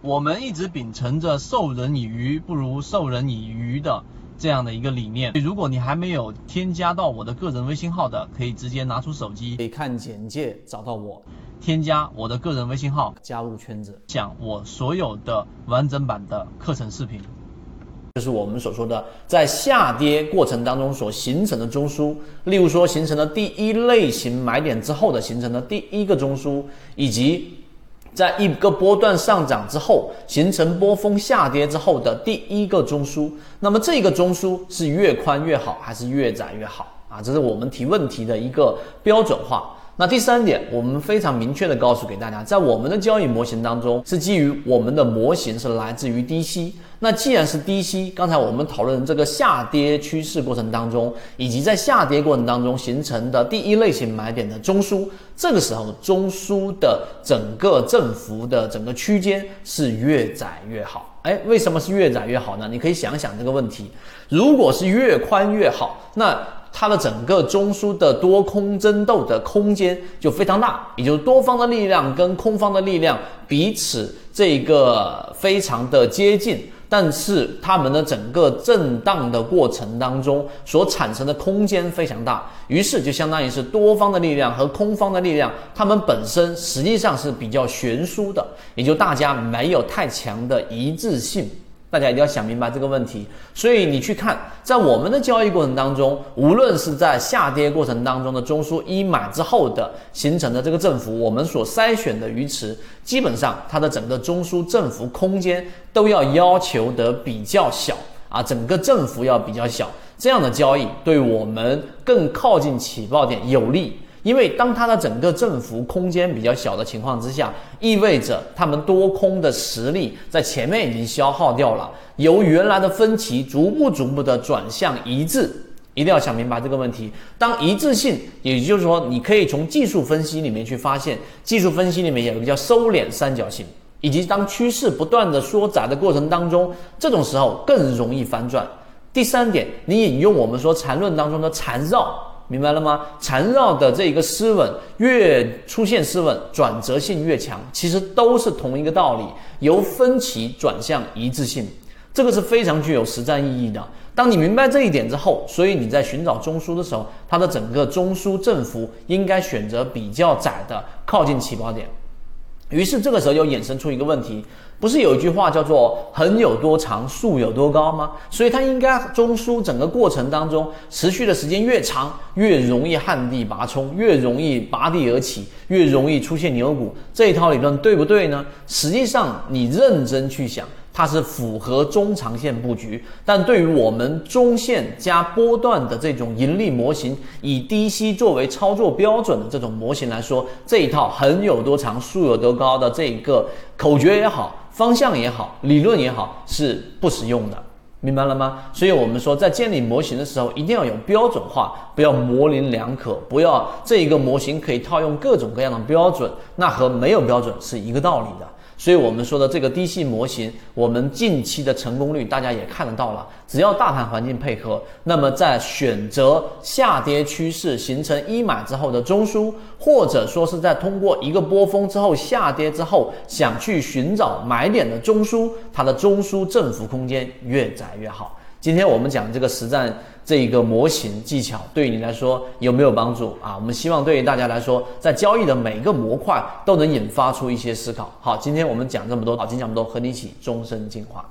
我们一直秉承着授人以鱼不如授人以渔的这样的一个理念。如果你还没有添加到我的个人微信号的，可以直接拿出手机，可以看简介找到我，添加我的个人微信号，加入圈子，讲我所有的完整版的课程视频。就是我们所说的，在下跌过程当中所形成的中枢，例如说形成了第一类型买点之后的形成的第一个中枢，以及在一个波段上涨之后形成波峰下跌之后的第一个中枢。那么这个中枢是越宽越好，还是越窄越好啊？这是我们提问题的一个标准化。那第三点，我们非常明确的告诉给大家，在我们的交易模型当中，是基于我们的模型是来自于低吸。那既然是低吸，刚才我们讨论这个下跌趋势过程当中，以及在下跌过程当中形成的第一类型买点的中枢，这个时候中枢的整个振幅的整个区间是越窄越好。哎，为什么是越窄越好呢？你可以想想这个问题，如果是越宽越好，那。它的整个中枢的多空争斗的空间就非常大，也就是多方的力量跟空方的力量彼此这个非常的接近，但是它们的整个震荡的过程当中所产生的空间非常大，于是就相当于是多方的力量和空方的力量，它们本身实际上是比较悬殊的，也就大家没有太强的一致性。大家一定要想明白这个问题，所以你去看，在我们的交易过程当中，无论是在下跌过程当中的中枢一买之后的形成的这个振幅，我们所筛选的鱼池，基本上它的整个中枢振幅空间都要要求得比较小啊，整个振幅要比较小，这样的交易对我们更靠近起爆点有利。因为当它的整个振幅空间比较小的情况之下，意味着他们多空的实力在前面已经消耗掉了，由原来的分歧逐步逐步的转向一致，一定要想明白这个问题。当一致性，也就是说，你可以从技术分析里面去发现，技术分析里面有一个叫收敛三角形，以及当趋势不断的缩窄的过程当中，这种时候更容易反转。第三点，你引用我们说缠论当中的缠绕。明白了吗？缠绕的这一个失稳越出现失稳，转折性越强，其实都是同一个道理，由分歧转向一致性，这个是非常具有实战意义的。当你明白这一点之后，所以你在寻找中枢的时候，它的整个中枢振幅应该选择比较窄的，靠近起爆点。于是这个时候又衍生出一个问题。不是有一句话叫做“横有多长，竖有多高”吗？所以它应该中枢整个过程当中持续的时间越长，越容易旱地拔葱，越容易拔地而起，越容易出现牛股。这一套理论对不对呢？实际上，你认真去想。它是符合中长线布局，但对于我们中线加波段的这种盈利模型，以低吸作为操作标准的这种模型来说，这一套横有多长，竖有多高的这一个口诀也好，方向也好，理论也好，是不实用的，明白了吗？所以我们说，在建立模型的时候，一定要有标准化，不要模棱两可，不要这一个模型可以套用各种各样的标准，那和没有标准是一个道理的。所以我们说的这个低吸模型，我们近期的成功率大家也看得到了。只要大盘环境配合，那么在选择下跌趋势形成一买之后的中枢，或者说是在通过一个波峰之后下跌之后想去寻找买点的中枢，它的中枢振幅空间越窄越好。今天我们讲这个实战这一个模型技巧，对于你来说有没有帮助啊？我们希望对于大家来说，在交易的每个模块都能引发出一些思考。好，今天我们讲这么多，好，今天讲这么多，和你一起终身进化。